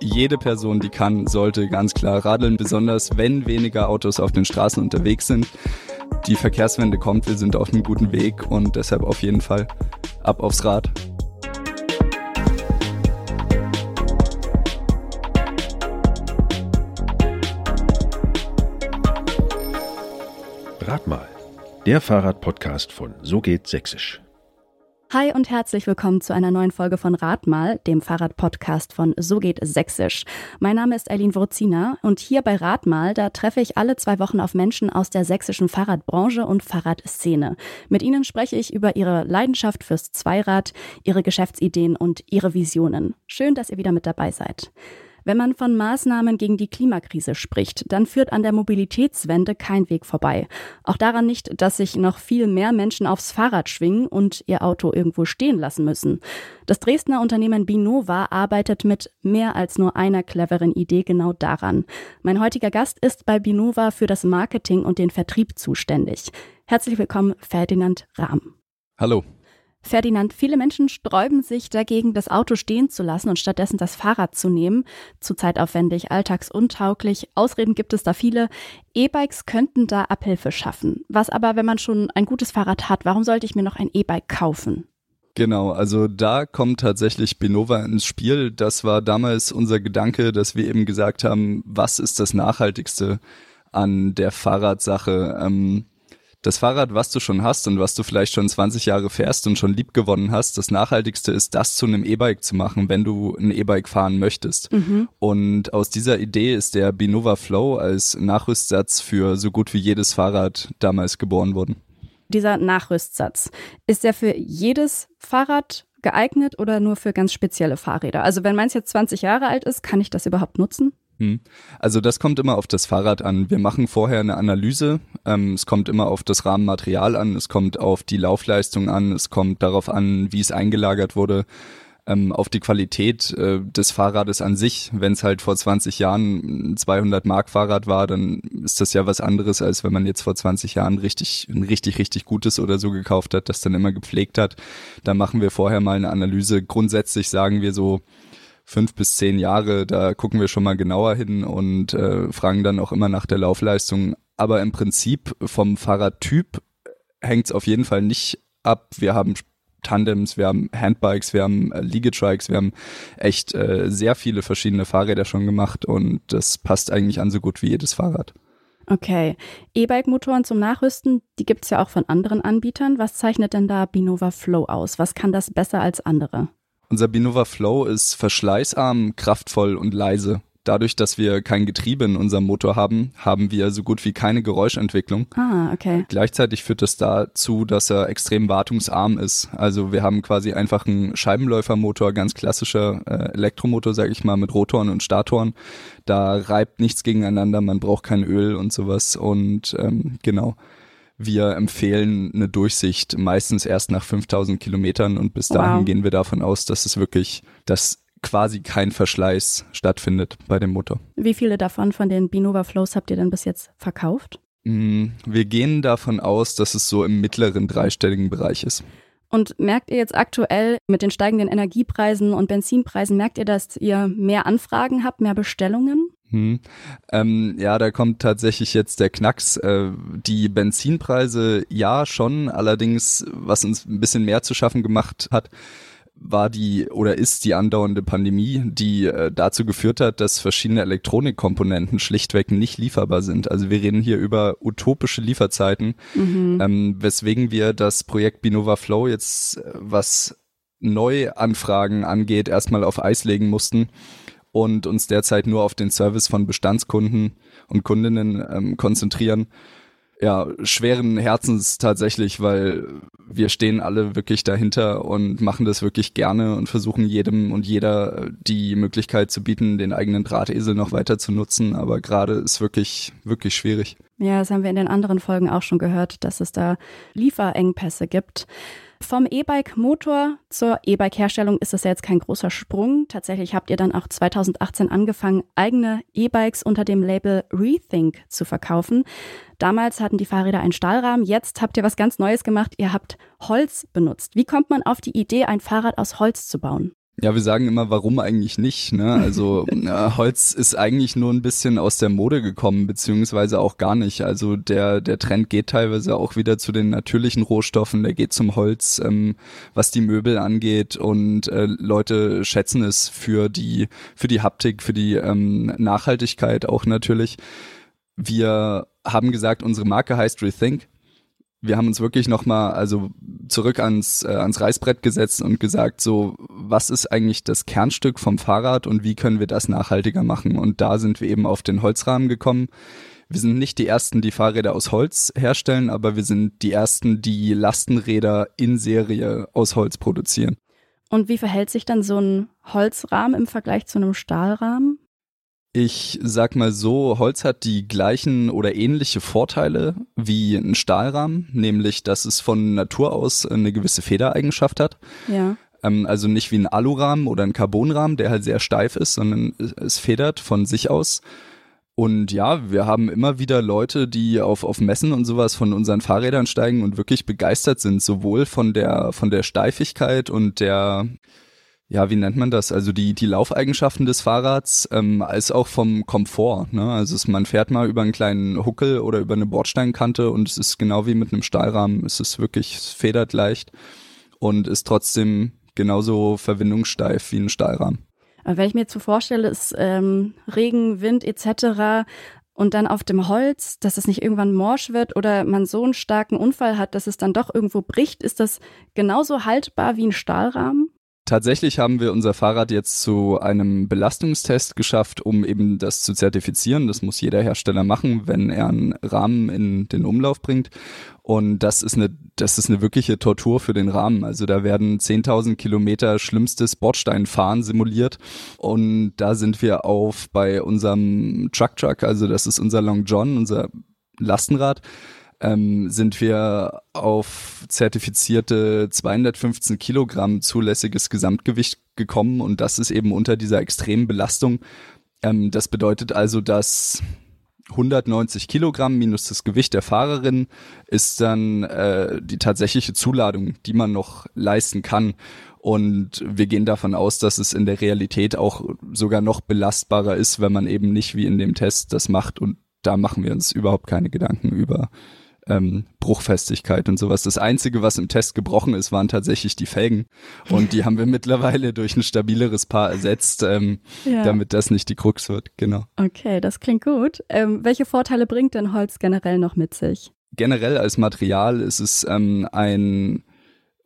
Jede Person, die kann, sollte ganz klar radeln, besonders wenn weniger Autos auf den Straßen unterwegs sind. Die Verkehrswende kommt, wir sind auf einem guten Weg und deshalb auf jeden Fall ab aufs Rad. Rat mal. Der Fahrradpodcast von So geht Sächsisch. Hi und herzlich willkommen zu einer neuen Folge von Radmal, dem Fahrradpodcast von So geht Sächsisch. Mein Name ist Eileen Wurzina und hier bei Radmal, da treffe ich alle zwei Wochen auf Menschen aus der sächsischen Fahrradbranche und Fahrradszene. Mit ihnen spreche ich über ihre Leidenschaft fürs Zweirad, ihre Geschäftsideen und ihre Visionen. Schön, dass ihr wieder mit dabei seid. Wenn man von Maßnahmen gegen die Klimakrise spricht, dann führt an der Mobilitätswende kein Weg vorbei. Auch daran nicht, dass sich noch viel mehr Menschen aufs Fahrrad schwingen und ihr Auto irgendwo stehen lassen müssen. Das Dresdner Unternehmen Binova arbeitet mit mehr als nur einer cleveren Idee genau daran. Mein heutiger Gast ist bei Binova für das Marketing und den Vertrieb zuständig. Herzlich willkommen, Ferdinand Rahm. Hallo. Ferdinand, viele Menschen sträuben sich dagegen, das Auto stehen zu lassen und stattdessen das Fahrrad zu nehmen. Zu zeitaufwendig, alltagsuntauglich. Ausreden gibt es da viele. E-Bikes könnten da Abhilfe schaffen. Was aber, wenn man schon ein gutes Fahrrad hat, warum sollte ich mir noch ein E-Bike kaufen? Genau, also da kommt tatsächlich Benova ins Spiel. Das war damals unser Gedanke, dass wir eben gesagt haben, was ist das Nachhaltigste an der Fahrradsache? Ähm, das Fahrrad, was du schon hast und was du vielleicht schon 20 Jahre fährst und schon lieb gewonnen hast, das Nachhaltigste ist, das zu einem E-Bike zu machen, wenn du ein E-Bike fahren möchtest. Mhm. Und aus dieser Idee ist der Binova Flow als Nachrüstsatz für so gut wie jedes Fahrrad damals geboren worden. Dieser Nachrüstsatz, ist der für jedes Fahrrad geeignet oder nur für ganz spezielle Fahrräder? Also wenn meins jetzt 20 Jahre alt ist, kann ich das überhaupt nutzen? Hm. Also das kommt immer auf das Fahrrad an. Wir machen vorher eine Analyse. Ähm, es kommt immer auf das Rahmenmaterial an, es kommt auf die Laufleistung an, es kommt darauf an, wie es eingelagert wurde, ähm, auf die Qualität äh, des Fahrrades an sich. Wenn es halt vor 20 Jahren ein 200 Mark Fahrrad war, dann ist das ja was anderes, als wenn man jetzt vor 20 Jahren richtig, ein richtig, richtig gutes oder so gekauft hat, das dann immer gepflegt hat. Da machen wir vorher mal eine Analyse. Grundsätzlich sagen wir so, fünf bis zehn Jahre, da gucken wir schon mal genauer hin und äh, fragen dann auch immer nach der Laufleistung. Aber im Prinzip vom Fahrradtyp hängt es auf jeden Fall nicht ab. Wir haben Tandems, wir haben Handbikes, wir haben äh, Liegetrikes, wir haben echt äh, sehr viele verschiedene Fahrräder schon gemacht und das passt eigentlich an so gut wie jedes Fahrrad. Okay. E-Bike-Motoren zum Nachrüsten, die gibt es ja auch von anderen Anbietern. Was zeichnet denn da Binova Flow aus? Was kann das besser als andere? Unser Binova Flow ist verschleißarm, kraftvoll und leise. Dadurch, dass wir kein Getriebe in unserem Motor haben, haben wir so gut wie keine Geräuschentwicklung. Ah, okay. Gleichzeitig führt das dazu, dass er extrem wartungsarm ist. Also wir haben quasi einfach einen Scheibenläufermotor, ganz klassischer äh, Elektromotor, sage ich mal, mit Rotoren und Statoren. Da reibt nichts gegeneinander, man braucht kein Öl und sowas. Und ähm, genau. Wir empfehlen eine Durchsicht meistens erst nach 5000 Kilometern und bis dahin wow. gehen wir davon aus, dass es wirklich, dass quasi kein Verschleiß stattfindet bei dem Motor. Wie viele davon von den Binova Flows habt ihr denn bis jetzt verkauft? Mm, wir gehen davon aus, dass es so im mittleren dreistelligen Bereich ist. Und merkt ihr jetzt aktuell mit den steigenden Energiepreisen und Benzinpreisen, merkt ihr, dass ihr mehr Anfragen habt, mehr Bestellungen? Hm. Ähm, ja, da kommt tatsächlich jetzt der Knacks. Äh, die Benzinpreise ja schon, allerdings, was uns ein bisschen mehr zu schaffen gemacht hat, war die oder ist die andauernde Pandemie, die äh, dazu geführt hat, dass verschiedene Elektronikkomponenten schlichtweg nicht lieferbar sind. Also wir reden hier über utopische Lieferzeiten, mhm. ähm, weswegen wir das Projekt Binova Flow jetzt, äh, was Neuanfragen angeht, erstmal auf Eis legen mussten und uns derzeit nur auf den Service von Bestandskunden und Kundinnen ähm, konzentrieren. Ja, schweren Herzens tatsächlich, weil wir stehen alle wirklich dahinter und machen das wirklich gerne und versuchen jedem und jeder äh, die Möglichkeit zu bieten, den eigenen Drahtesel noch weiter zu nutzen. Aber gerade ist wirklich, wirklich schwierig. Ja, das haben wir in den anderen Folgen auch schon gehört, dass es da Lieferengpässe gibt. Vom E-Bike-Motor zur E-Bike-Herstellung ist das ja jetzt kein großer Sprung. Tatsächlich habt ihr dann auch 2018 angefangen, eigene E-Bikes unter dem Label Rethink zu verkaufen. Damals hatten die Fahrräder einen Stahlrahmen, jetzt habt ihr was ganz Neues gemacht. Ihr habt Holz benutzt. Wie kommt man auf die Idee, ein Fahrrad aus Holz zu bauen? Ja, wir sagen immer, warum eigentlich nicht? Ne? Also äh, Holz ist eigentlich nur ein bisschen aus der Mode gekommen, beziehungsweise auch gar nicht. Also der der Trend geht teilweise auch wieder zu den natürlichen Rohstoffen. Der geht zum Holz, ähm, was die Möbel angeht und äh, Leute schätzen es für die für die Haptik, für die ähm, Nachhaltigkeit auch natürlich. Wir haben gesagt, unsere Marke heißt Rethink wir haben uns wirklich nochmal also zurück ans, äh, ans Reißbrett gesetzt und gesagt, so, was ist eigentlich das Kernstück vom Fahrrad und wie können wir das nachhaltiger machen? Und da sind wir eben auf den Holzrahmen gekommen. Wir sind nicht die ersten, die Fahrräder aus Holz herstellen, aber wir sind die ersten, die Lastenräder in Serie aus Holz produzieren. Und wie verhält sich dann so ein Holzrahmen im Vergleich zu einem Stahlrahmen? Ich sag mal so, Holz hat die gleichen oder ähnliche Vorteile wie ein Stahlrahmen, nämlich dass es von Natur aus eine gewisse Federeigenschaft hat. Ja. Ähm, also nicht wie ein Alurahmen oder ein Carbonrahmen, der halt sehr steif ist, sondern es federt von sich aus. Und ja, wir haben immer wieder Leute, die auf, auf Messen und sowas von unseren Fahrrädern steigen und wirklich begeistert sind, sowohl von der, von der Steifigkeit und der, ja, wie nennt man das? Also die, die Laufeigenschaften des Fahrrads, ähm, als auch vom Komfort. Ne? Also es, man fährt mal über einen kleinen Huckel oder über eine Bordsteinkante und es ist genau wie mit einem Stahlrahmen. Es ist wirklich, es federt leicht und ist trotzdem genauso verwindungssteif wie ein Stahlrahmen. Aber wenn ich mir jetzt so vorstelle, ist ähm, Regen, Wind etc. und dann auf dem Holz, dass es nicht irgendwann morsch wird oder man so einen starken Unfall hat, dass es dann doch irgendwo bricht, ist das genauso haltbar wie ein Stahlrahmen? Tatsächlich haben wir unser Fahrrad jetzt zu einem Belastungstest geschafft, um eben das zu zertifizieren. Das muss jeder Hersteller machen, wenn er einen Rahmen in den Umlauf bringt. Und das ist eine, das ist eine wirkliche Tortur für den Rahmen. Also da werden 10.000 Kilometer schlimmstes Bordsteinfahren simuliert. Und da sind wir auf bei unserem Truck Truck, also das ist unser Long John, unser Lastenrad ähm, sind wir auf zertifizierte 215 Kilogramm zulässiges Gesamtgewicht gekommen und das ist eben unter dieser extremen Belastung. Ähm, das bedeutet also, dass 190 Kilogramm minus das Gewicht der Fahrerin ist dann äh, die tatsächliche Zuladung, die man noch leisten kann. Und wir gehen davon aus, dass es in der Realität auch sogar noch belastbarer ist, wenn man eben nicht wie in dem Test das macht. Und da machen wir uns überhaupt keine Gedanken über ähm, Bruchfestigkeit und sowas. Das Einzige, was im Test gebrochen ist, waren tatsächlich die Felgen. Und die haben wir mittlerweile durch ein stabileres Paar ersetzt, ähm, ja. damit das nicht die Krux wird. Genau. Okay, das klingt gut. Ähm, welche Vorteile bringt denn Holz generell noch mit sich? Generell als Material ist es ähm, ein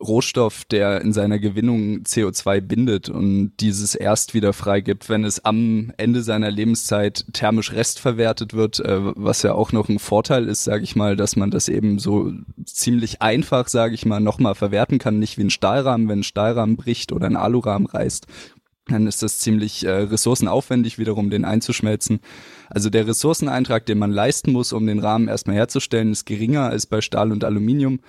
Rohstoff, der in seiner Gewinnung CO2 bindet und dieses erst wieder freigibt, wenn es am Ende seiner Lebenszeit thermisch restverwertet wird, äh, was ja auch noch ein Vorteil ist, sage ich mal, dass man das eben so ziemlich einfach, sage ich mal, nochmal verwerten kann, nicht wie ein Stahlrahmen, wenn ein Stahlrahmen bricht oder ein Alurahmen reißt, dann ist das ziemlich äh, ressourcenaufwendig, wiederum den einzuschmelzen. Also der Ressourceneintrag, den man leisten muss, um den Rahmen erstmal herzustellen, ist geringer als bei Stahl und Aluminium.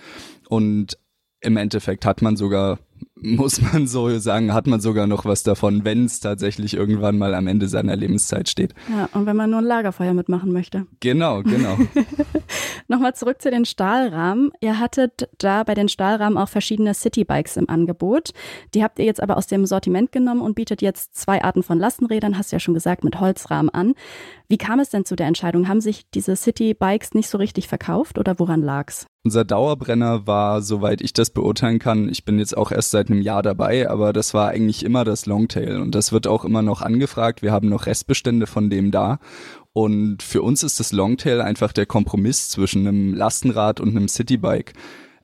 Und im Endeffekt hat man sogar, muss man so sagen, hat man sogar noch was davon, wenn es tatsächlich irgendwann mal am Ende seiner Lebenszeit steht. Ja, und wenn man nur ein Lagerfeuer mitmachen möchte. Genau, genau. Nochmal zurück zu den Stahlrahmen. Ihr hattet da bei den Stahlrahmen auch verschiedene Citybikes im Angebot. Die habt ihr jetzt aber aus dem Sortiment genommen und bietet jetzt zwei Arten von Lastenrädern, hast du ja schon gesagt, mit Holzrahmen an. Wie kam es denn zu der Entscheidung? Haben sich diese Citybikes nicht so richtig verkauft oder woran lag's? Unser Dauerbrenner war, soweit ich das beurteilen kann, ich bin jetzt auch erst seit einem Jahr dabei, aber das war eigentlich immer das Longtail und das wird auch immer noch angefragt. Wir haben noch Restbestände von dem da und für uns ist das Longtail einfach der Kompromiss zwischen einem Lastenrad und einem Citybike.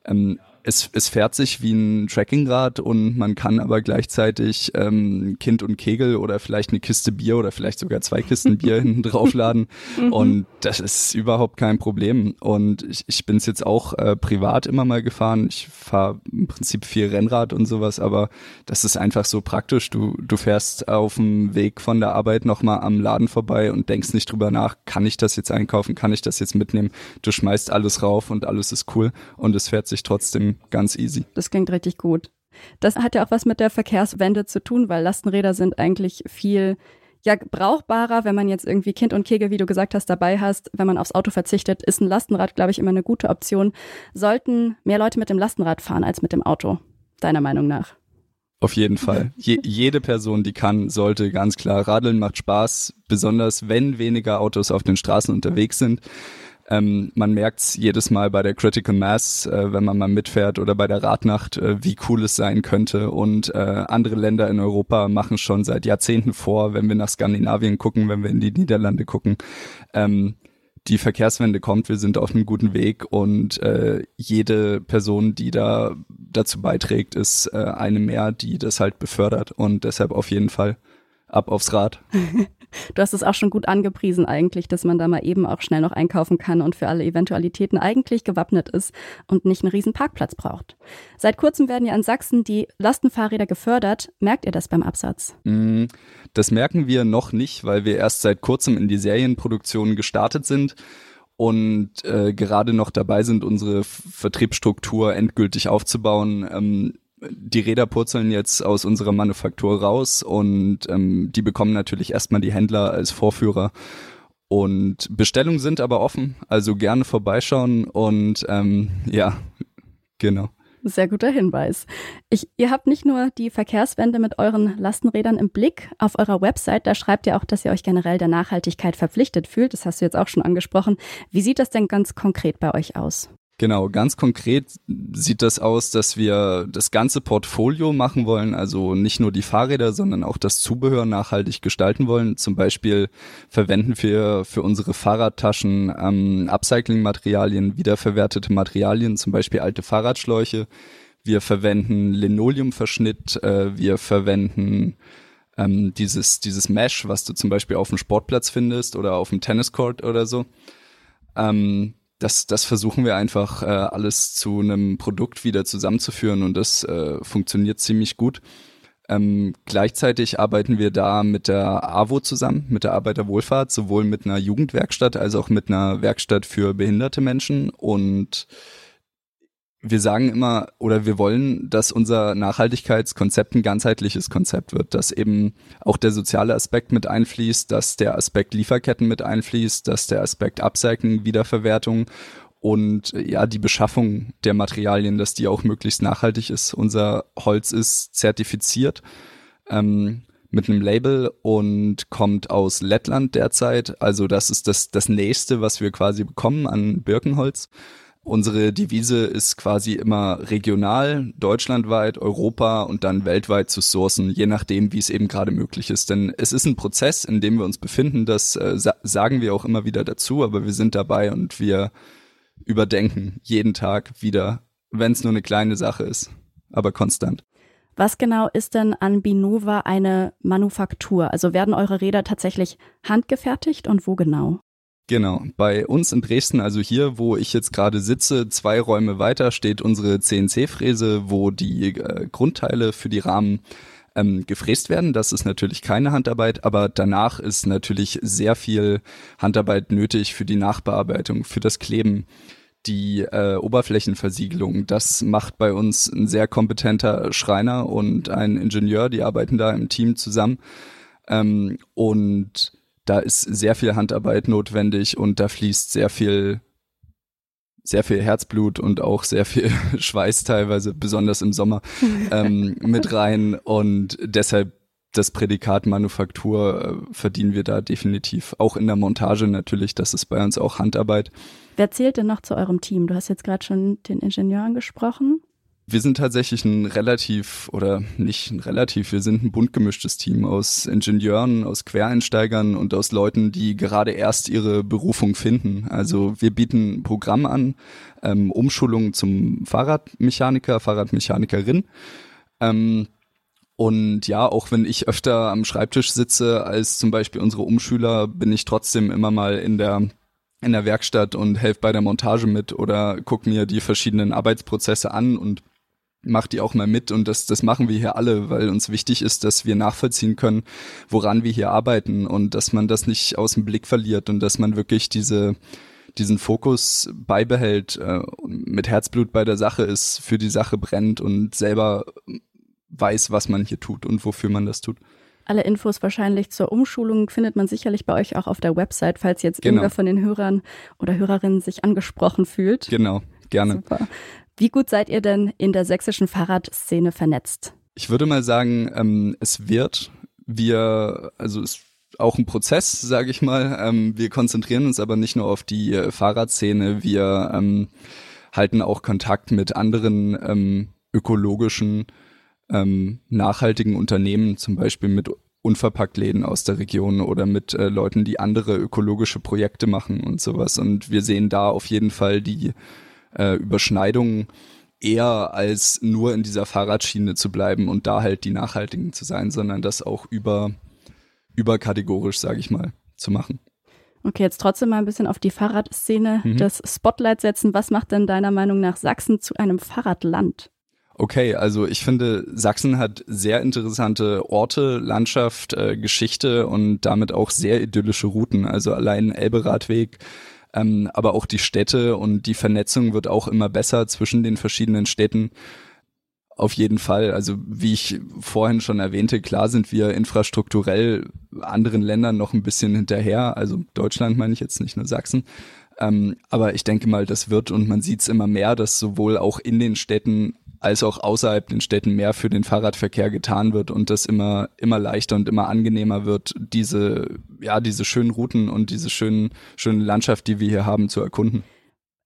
Ähm, es, es fährt sich wie ein Trekkingrad und man kann aber gleichzeitig ähm, Kind und Kegel oder vielleicht eine Kiste Bier oder vielleicht sogar zwei Kisten Bier hinten draufladen. Mhm. Und das ist überhaupt kein Problem. Und ich, ich bin es jetzt auch äh, privat immer mal gefahren. Ich fahre im Prinzip viel Rennrad und sowas, aber das ist einfach so praktisch. Du, du fährst auf dem Weg von der Arbeit nochmal am Laden vorbei und denkst nicht drüber nach, kann ich das jetzt einkaufen, kann ich das jetzt mitnehmen? Du schmeißt alles rauf und alles ist cool und es fährt sich trotzdem ganz easy. Das klingt richtig gut. Das hat ja auch was mit der Verkehrswende zu tun, weil Lastenräder sind eigentlich viel ja, brauchbarer, wenn man jetzt irgendwie Kind und Kegel, wie du gesagt hast, dabei hast. Wenn man aufs Auto verzichtet, ist ein Lastenrad, glaube ich, immer eine gute Option. Sollten mehr Leute mit dem Lastenrad fahren als mit dem Auto, deiner Meinung nach? Auf jeden Fall. Je, jede Person, die kann, sollte ganz klar. Radeln macht Spaß, besonders wenn weniger Autos auf den Straßen unterwegs sind. Ähm, man merkt's jedes Mal bei der Critical Mass, äh, wenn man mal mitfährt oder bei der Radnacht, äh, wie cool es sein könnte. Und äh, andere Länder in Europa machen schon seit Jahrzehnten vor, wenn wir nach Skandinavien gucken, wenn wir in die Niederlande gucken. Ähm, die Verkehrswende kommt, wir sind auf einem guten Weg und äh, jede Person, die da dazu beiträgt, ist äh, eine mehr, die das halt befördert und deshalb auf jeden Fall ab aufs Rad. Du hast es auch schon gut angepriesen eigentlich, dass man da mal eben auch schnell noch einkaufen kann und für alle Eventualitäten eigentlich gewappnet ist und nicht einen riesen Parkplatz braucht. Seit kurzem werden ja in Sachsen die Lastenfahrräder gefördert. Merkt ihr das beim Absatz? Mm, das merken wir noch nicht, weil wir erst seit kurzem in die Serienproduktion gestartet sind und äh, gerade noch dabei sind, unsere Vertriebsstruktur endgültig aufzubauen. Ähm, die Räder purzeln jetzt aus unserer Manufaktur raus und ähm, die bekommen natürlich erstmal die Händler als Vorführer. Und Bestellungen sind aber offen, also gerne vorbeischauen und ähm, ja, genau. Sehr guter Hinweis. Ich, ihr habt nicht nur die Verkehrswende mit euren Lastenrädern im Blick. Auf eurer Website, da schreibt ihr auch, dass ihr euch generell der Nachhaltigkeit verpflichtet fühlt. Das hast du jetzt auch schon angesprochen. Wie sieht das denn ganz konkret bei euch aus? Genau, ganz konkret sieht das aus, dass wir das ganze Portfolio machen wollen, also nicht nur die Fahrräder, sondern auch das Zubehör nachhaltig gestalten wollen. Zum Beispiel verwenden wir für unsere Fahrradtaschen ähm, Upcycling-Materialien, wiederverwertete Materialien, zum Beispiel alte Fahrradschläuche. Wir verwenden Linoleumverschnitt, äh, wir verwenden ähm, dieses, dieses Mesh, was du zum Beispiel auf dem Sportplatz findest oder auf dem Tenniscourt oder so. Ähm, das, das versuchen wir einfach äh, alles zu einem Produkt wieder zusammenzuführen und das äh, funktioniert ziemlich gut. Ähm, gleichzeitig arbeiten wir da mit der AWO zusammen, mit der Arbeiterwohlfahrt, sowohl mit einer Jugendwerkstatt als auch mit einer Werkstatt für behinderte Menschen und wir sagen immer oder wir wollen, dass unser Nachhaltigkeitskonzept ein ganzheitliches Konzept wird, dass eben auch der soziale Aspekt mit einfließt, dass der Aspekt Lieferketten mit einfließt, dass der Aspekt Upcycling, Wiederverwertung und ja, die Beschaffung der Materialien, dass die auch möglichst nachhaltig ist. Unser Holz ist zertifiziert ähm, mit einem Label und kommt aus Lettland derzeit. Also das ist das, das nächste, was wir quasi bekommen an Birkenholz. Unsere Devise ist quasi immer regional, deutschlandweit, Europa und dann weltweit zu sourcen, je nachdem, wie es eben gerade möglich ist. Denn es ist ein Prozess, in dem wir uns befinden, das äh, sa sagen wir auch immer wieder dazu, aber wir sind dabei und wir überdenken jeden Tag wieder, wenn es nur eine kleine Sache ist, aber konstant. Was genau ist denn an Binova eine Manufaktur? Also werden eure Räder tatsächlich handgefertigt und wo genau? Genau, bei uns in Dresden, also hier, wo ich jetzt gerade sitze, zwei Räume weiter steht unsere CNC-Fräse, wo die äh, Grundteile für die Rahmen ähm, gefräst werden. Das ist natürlich keine Handarbeit, aber danach ist natürlich sehr viel Handarbeit nötig für die Nachbearbeitung, für das Kleben, die äh, Oberflächenversiegelung. Das macht bei uns ein sehr kompetenter Schreiner und ein Ingenieur, die arbeiten da im Team zusammen. Ähm, und da ist sehr viel Handarbeit notwendig und da fließt sehr viel sehr viel Herzblut und auch sehr viel Schweiß teilweise, besonders im Sommer, ähm, mit rein. Und deshalb das Prädikat Manufaktur äh, verdienen wir da definitiv. Auch in der Montage natürlich, das ist bei uns auch Handarbeit. Wer zählt denn noch zu eurem Team? Du hast jetzt gerade schon den Ingenieur angesprochen. Wir sind tatsächlich ein relativ oder nicht ein relativ, wir sind ein bunt gemischtes Team aus Ingenieuren, aus Quereinsteigern und aus Leuten, die gerade erst ihre Berufung finden. Also wir bieten ein Programm an, ähm, Umschulung zum Fahrradmechaniker, Fahrradmechanikerin. Ähm, und ja, auch wenn ich öfter am Schreibtisch sitze als zum Beispiel unsere Umschüler, bin ich trotzdem immer mal in der in der Werkstatt und helfe bei der Montage mit oder guck mir die verschiedenen Arbeitsprozesse an und mach die auch mal mit und das, das machen wir hier alle, weil uns wichtig ist, dass wir nachvollziehen können, woran wir hier arbeiten und dass man das nicht aus dem Blick verliert und dass man wirklich diese diesen Fokus beibehält, äh, mit Herzblut bei der Sache ist, für die Sache brennt und selber weiß, was man hier tut und wofür man das tut. Alle Infos wahrscheinlich zur Umschulung findet man sicherlich bei euch auch auf der Website, falls jetzt genau. irgendwer von den Hörern oder Hörerinnen sich angesprochen fühlt. Genau, gerne. Super. Wie gut seid ihr denn in der sächsischen Fahrradszene vernetzt? Ich würde mal sagen, ähm, es wird. Wir, also es auch ein Prozess, sage ich mal. Ähm, wir konzentrieren uns aber nicht nur auf die äh, Fahrradszene, wir ähm, halten auch Kontakt mit anderen ähm, ökologischen, ähm, nachhaltigen Unternehmen, zum Beispiel mit Unverpacktläden aus der Region oder mit äh, Leuten, die andere ökologische Projekte machen und sowas. Und wir sehen da auf jeden Fall die äh, Überschneidungen eher als nur in dieser Fahrradschiene zu bleiben und da halt die Nachhaltigen zu sein, sondern das auch über überkategorisch, sage ich mal, zu machen. Okay, jetzt trotzdem mal ein bisschen auf die Fahrradszene mhm. das Spotlight setzen. Was macht denn deiner Meinung nach Sachsen zu einem Fahrradland? Okay, also ich finde, Sachsen hat sehr interessante Orte, Landschaft, äh, Geschichte und damit auch sehr idyllische Routen. Also allein Elberadweg, ähm, aber auch die Städte und die Vernetzung wird auch immer besser zwischen den verschiedenen Städten. Auf jeden Fall. Also wie ich vorhin schon erwähnte, klar sind wir infrastrukturell anderen Ländern noch ein bisschen hinterher. Also Deutschland meine ich jetzt nicht nur Sachsen. Ähm, aber ich denke mal, das wird und man sieht es immer mehr, dass sowohl auch in den Städten als auch außerhalb den Städten mehr für den Fahrradverkehr getan wird und das immer immer leichter und immer angenehmer wird, diese ja diese schönen Routen und diese schönen schöne Landschaft, die wir hier haben, zu erkunden.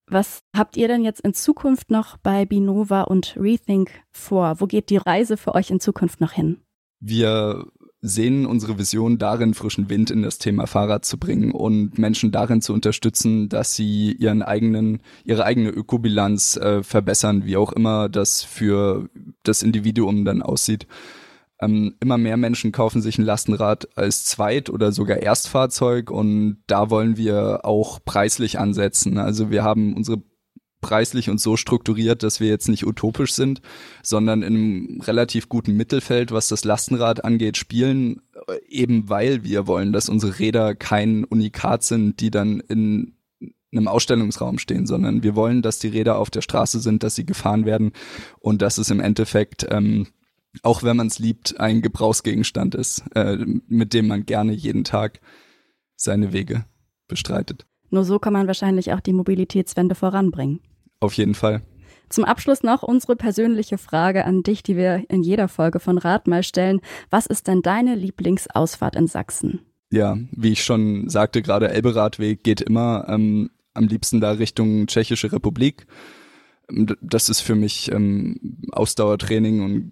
Was habt ihr denn jetzt in Zukunft noch bei Binova und Rethink vor? Wo geht die Reise für euch in Zukunft noch hin? Wir sehen unsere Vision darin, frischen Wind in das Thema Fahrrad zu bringen und Menschen darin zu unterstützen, dass sie ihren eigenen, ihre eigene Ökobilanz äh, verbessern, wie auch immer das für das Individuum dann aussieht. Ähm, immer mehr Menschen kaufen sich ein Lastenrad als Zweit- oder sogar Erstfahrzeug und da wollen wir auch preislich ansetzen. Also wir haben unsere preislich und so strukturiert, dass wir jetzt nicht utopisch sind, sondern in einem relativ guten Mittelfeld, was das Lastenrad angeht, spielen, eben weil wir wollen, dass unsere Räder kein Unikat sind, die dann in einem Ausstellungsraum stehen, sondern wir wollen, dass die Räder auf der Straße sind, dass sie gefahren werden und dass es im Endeffekt ähm, auch wenn man es liebt, ein Gebrauchsgegenstand ist, äh, mit dem man gerne jeden Tag seine Wege bestreitet. Nur so kann man wahrscheinlich auch die Mobilitätswende voranbringen. Auf jeden Fall. Zum Abschluss noch unsere persönliche Frage an dich, die wir in jeder Folge von Rat mal stellen. Was ist denn deine Lieblingsausfahrt in Sachsen? Ja, wie ich schon sagte, gerade Elberadweg geht immer ähm, am liebsten da Richtung Tschechische Republik. Das ist für mich ähm, Ausdauertraining und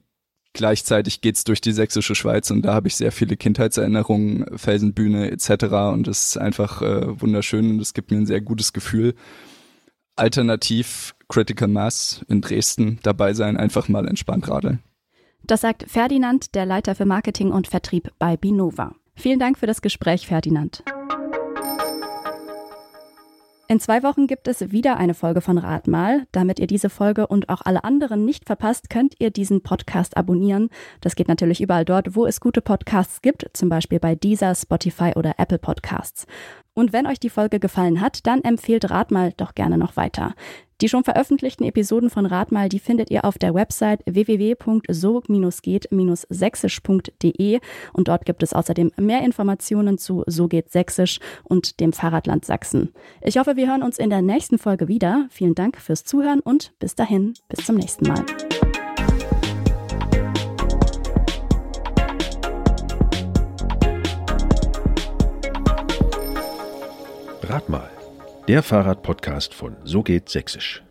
Gleichzeitig geht's durch die sächsische Schweiz und da habe ich sehr viele Kindheitserinnerungen, Felsenbühne etc. Und es ist einfach äh, wunderschön und es gibt mir ein sehr gutes Gefühl. Alternativ Critical Mass in Dresden dabei sein, einfach mal entspannt radeln. Das sagt Ferdinand, der Leiter für Marketing und Vertrieb bei Binova. Vielen Dank für das Gespräch, Ferdinand. In zwei Wochen gibt es wieder eine Folge von Ratmal. Damit ihr diese Folge und auch alle anderen nicht verpasst, könnt ihr diesen Podcast abonnieren. Das geht natürlich überall dort, wo es gute Podcasts gibt, zum Beispiel bei Deezer, Spotify oder Apple Podcasts. Und wenn euch die Folge gefallen hat, dann empfehlt Ratmal doch gerne noch weiter. Die schon veröffentlichten Episoden von Ratmal, die findet ihr auf der Website www.so-geht-sächsisch.de und dort gibt es außerdem mehr Informationen zu So geht Sächsisch und dem Fahrradland Sachsen. Ich hoffe, wir hören uns in der nächsten Folge wieder. Vielen Dank fürs Zuhören und bis dahin, bis zum nächsten Mal. Rat mal. Der Fahrradpodcast von So geht Sächsisch.